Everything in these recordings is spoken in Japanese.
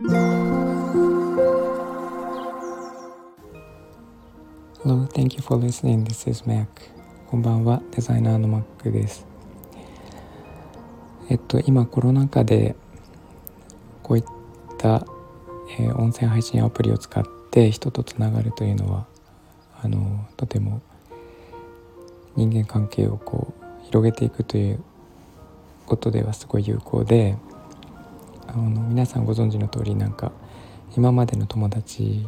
Hello, thank you for listening. This is Mac. こんばんは、デザイナーの Mac です。えっと、今コロナ禍でこういった、えー、音声配信アプリを使って人とつながるというのはあのとても人間関係をこう広げていくということではすごい有効であの皆さんご存知の通りなんか今までの友達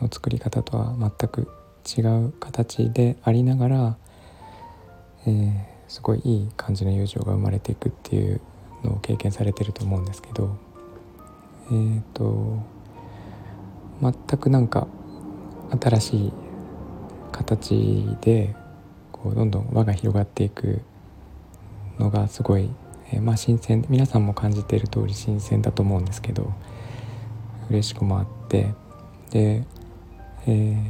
の作り方とは全く違う形でありながら、えー、すごいいい感じの友情が生まれていくっていうのを経験されてると思うんですけどえっ、ー、と全くなんか新しい形でこうどんどん輪が広がっていくのがすごい、えー、まあ新鮮皆さんも感じている通り新鮮だと思うんですけど嬉しくもあってで、えー、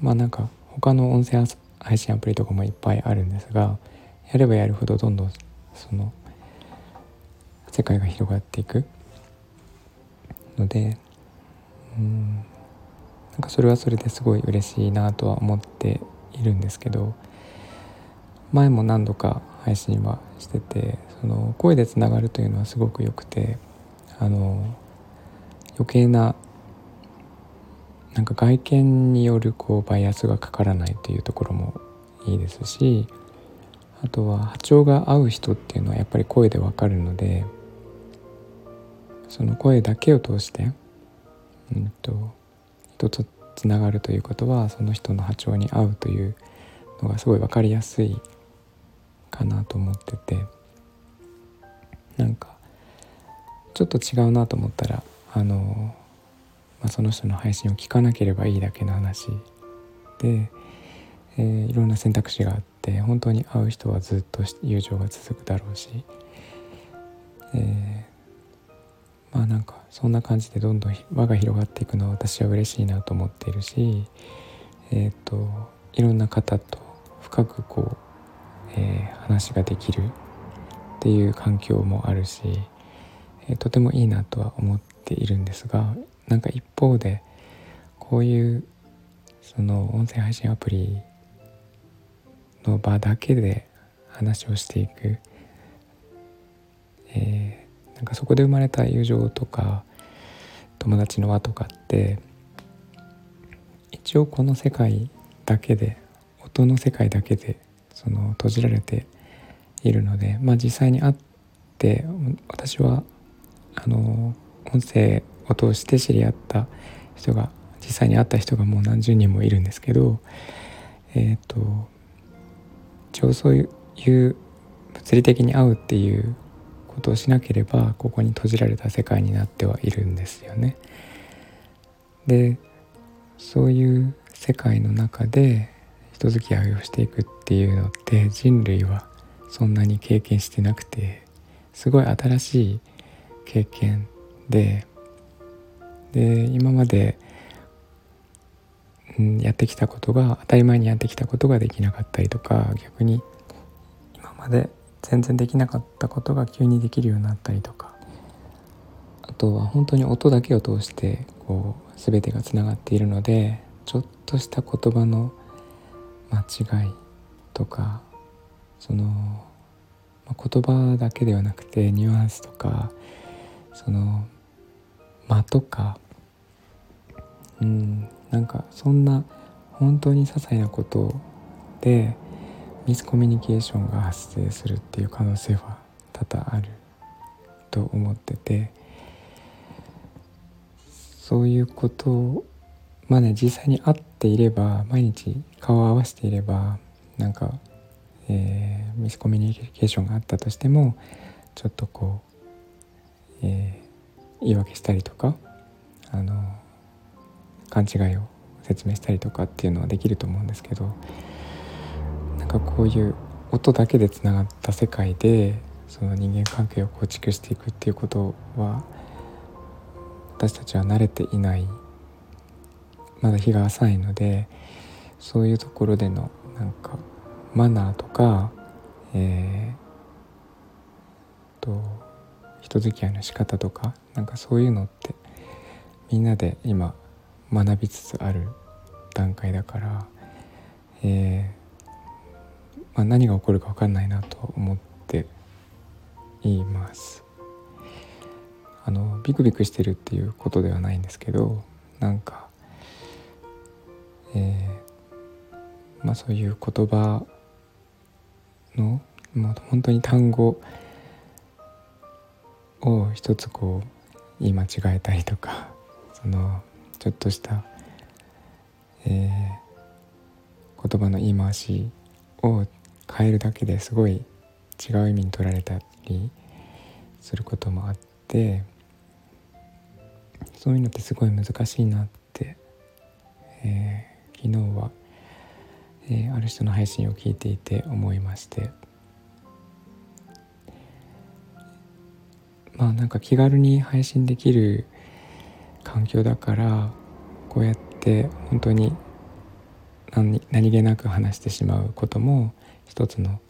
まあなんか他の音声配信アプリとかもいっぱいあるんですがやればやるほどどんどんその世界が広がっていくのでうんなんかそれはそれですごい嬉しいなとは思っているんですけど前も何度か配信はしててその声でつながるというのはすごく良くてあの余計ななんか外見によるこうバイアスがかからないというところもいいですしあとは波長が合う人っていうのはやっぱり声でわかるのでその声だけを通して、うんと、人とつながるということはその人の波長に合うというのがすごい分かりやすいかなと思ってて。なんかちょっと違うなと思ったらあの、まあ、その人の配信を聞かなければいいだけの話。で、えー、いろんな選択肢があって本当に会う人はずっと友情が続くだろうし、えー、まあなんかそんな感じでどんどん輪が広がっていくのは私は嬉しいなと思っているしえっ、ー、といろんな方と深くこう、えー、話ができるっていう環境もあるし、えー、とてもいいなとは思っているんですがなんか一方でこういうその音声配信アプリの場だけで話をしていく、えー、なんかそこで生まれた友情とか友達の輪とかって一応この世界だけで音の世界だけでその閉じられているのでまあ実際に会って私はあの音声を通して知り合った人が実際に会った人がもう何十人もいるんですけどえっ、ー、と一応そういう物理的に会うっていうことをしなければここに閉じられた世界になってはいるんですよね。でそういう世界の中で人付き合いをしていくっていうのって人類はそんなに経験してなくてすごい新しい経験でで今まで、うん、やってきたことが当たり前にやってきたことができなかったりとか逆に今まで全然できなかったことが急にできるようになったりとかあとは本当に音だけを通してこう全てがつながっているのでちょっとした言葉の間違いとかその、言葉だけではなくてニュアンスとかその間とかうんなんかそんな本当に些細なことでミスコミュニケーションが発生するっていう可能性は多々あると思っててそういうことまあね実際に会っていれば毎日顔を合わせていればなんか、えー、ミスコミュニケーションがあったとしてもちょっとこう、えー、言い訳したりとかあの勘違いを説明したりとかっていうのはできると思うんですけどなんかこういう音だけでつながった世界でその人間関係を構築していくっていうことは私たちは慣れていないまだ日が浅いのでそういうところでのなんかマナーとか、えー、と人付き合いの仕方とかなんかそういうのってみんなで今学びつつある段階だから、えーまあ、何が起こるか分かんないなと思っています。あのビクビクしてるっていうことではないんですけどなんか、えー、まあそういう言葉のもう本当に単語を一つこう言い間違えたりとかそのちょっとした、えー、言葉の言い回しを変えるだけですごい違う意味に取られたりすることもあってそういうのってすごい難しいなって、えー、昨日は、えー、ある人の配信を聞いていて思いまして。まあなんか気軽に配信できる環境だからこうやって本当に何何気なく話してしまうことも一つの、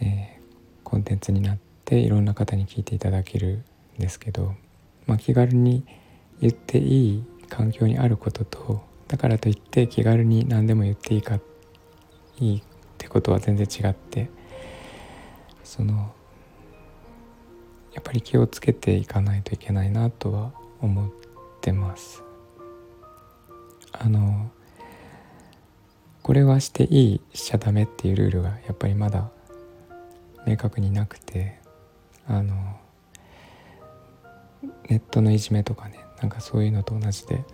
えー、コンテンツになっていろんな方に聞いていただけるんですけど、まあ、気軽に言っていい環境にあることとだからといって気軽に何でも言っていいかいいってことは全然違ってそのやっぱり気をつけていかないといけないなとは思ってます。あのこれはしていいしちゃダメっていうルールがやっぱりまだ明確になくてあのネットのいじめとかねなんかそういうのと同じで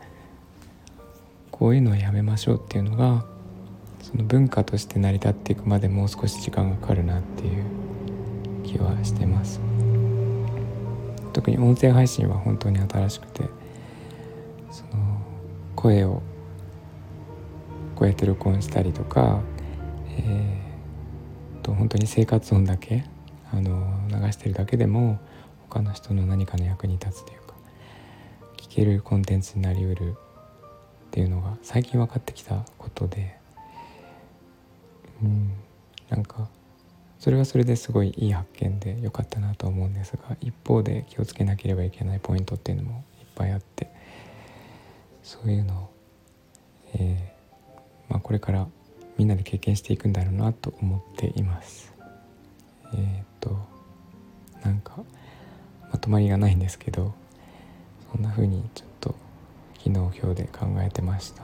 こういうのはやめましょうっていうのがその文化として成り立っていくまでもう少し時間がかかるなっていう気はしてます。特に音声配信は本当に新しくてその声をこうやって録音したりとか、えー、と本当に生活音だけあの流してるだけでも他の人の何かの役に立つというか聞けるコンテンツになりうるっていうのが最近分かってきたことでうんなんかそれはそれですごいいい発見で良かったなと思うんですが一方で気をつけなければいけないポイントっていうのもいっぱいあってそういうのを、えー、まあ、これからみんなで経験していくんだろうなと思っています。えー、っとなんかまとまりがないんですけどそんな風にちょっと昨日今日で考えてました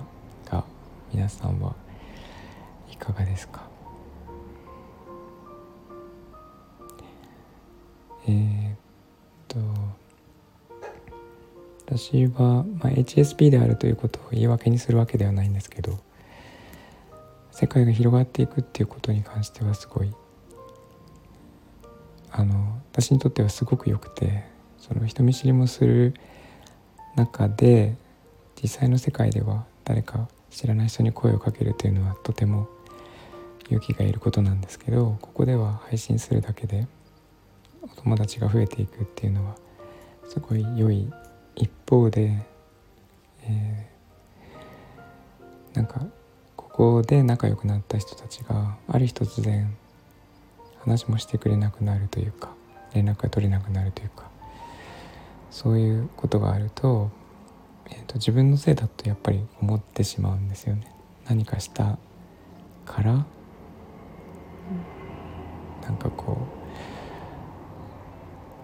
が皆さんはいかがですかえー、っと私は、まあ、HSP であるということを言い訳にするわけではないんですけど世界が広がっていくっていうことに関してはすごいあの私にとってはすごく良くてその人見知りもする中で実際の世界では誰か知らない人に声をかけるというのはとても勇気がいることなんですけどここでは配信するだけでお友達が増えていくっていうのはすごい良い一方で、えー、なんかここで仲良くなった人たちがある日突然話もしてくれなくなるというか連絡が取れなくなるというかそういうことがあると,、えーと、自分のせいだとやっぱり思ってしまうんですよね。何かしたからなんかこ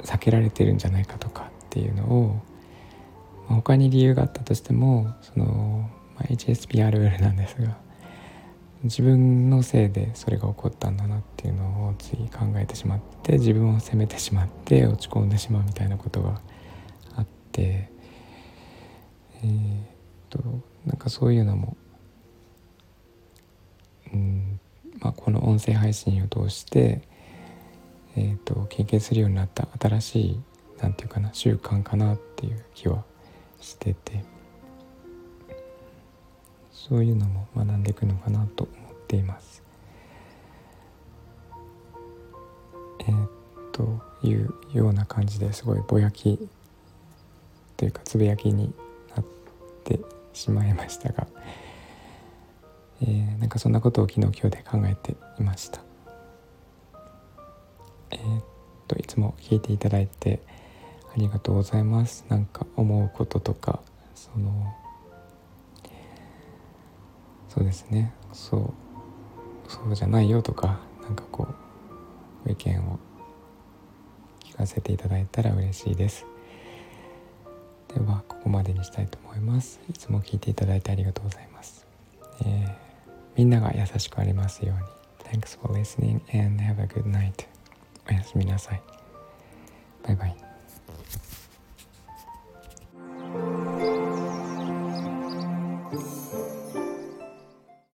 う避けられてるんじゃないかとかっていうのを、まあ、他に理由があったとしてもその、まあ、HSP あるあるなんですが自分のせいでそれが起こったんだなっていうのをつい考えてしまって自分を責めてしまって落ち込んでしまうみたいなことがあってえー、っとなんかそういうのも、うんまあ、この音声配信を通して、えー、っと経験するようになった新しいなんていうかな習慣かなっていう気はしてて。そういうのも学んでいくのかなと思っています。えー、というような感じですごいぼやきというかつぶやきにしまいましたが、えー、なんかそんなことを昨日今日で考えていました。えー、っといつも聞いていただいてありがとうございます。なんか思うこととかそのそうですね。そうそうじゃないよとかなんかこう意見を聞かせていただいたら嬉しいです。ではここまでにしたいと思います。いつも聞いていただいてありがとうございます、えー、みんなが優しくありますように。Thanks for listening and have a good night. おやすみなさい。バイバイ。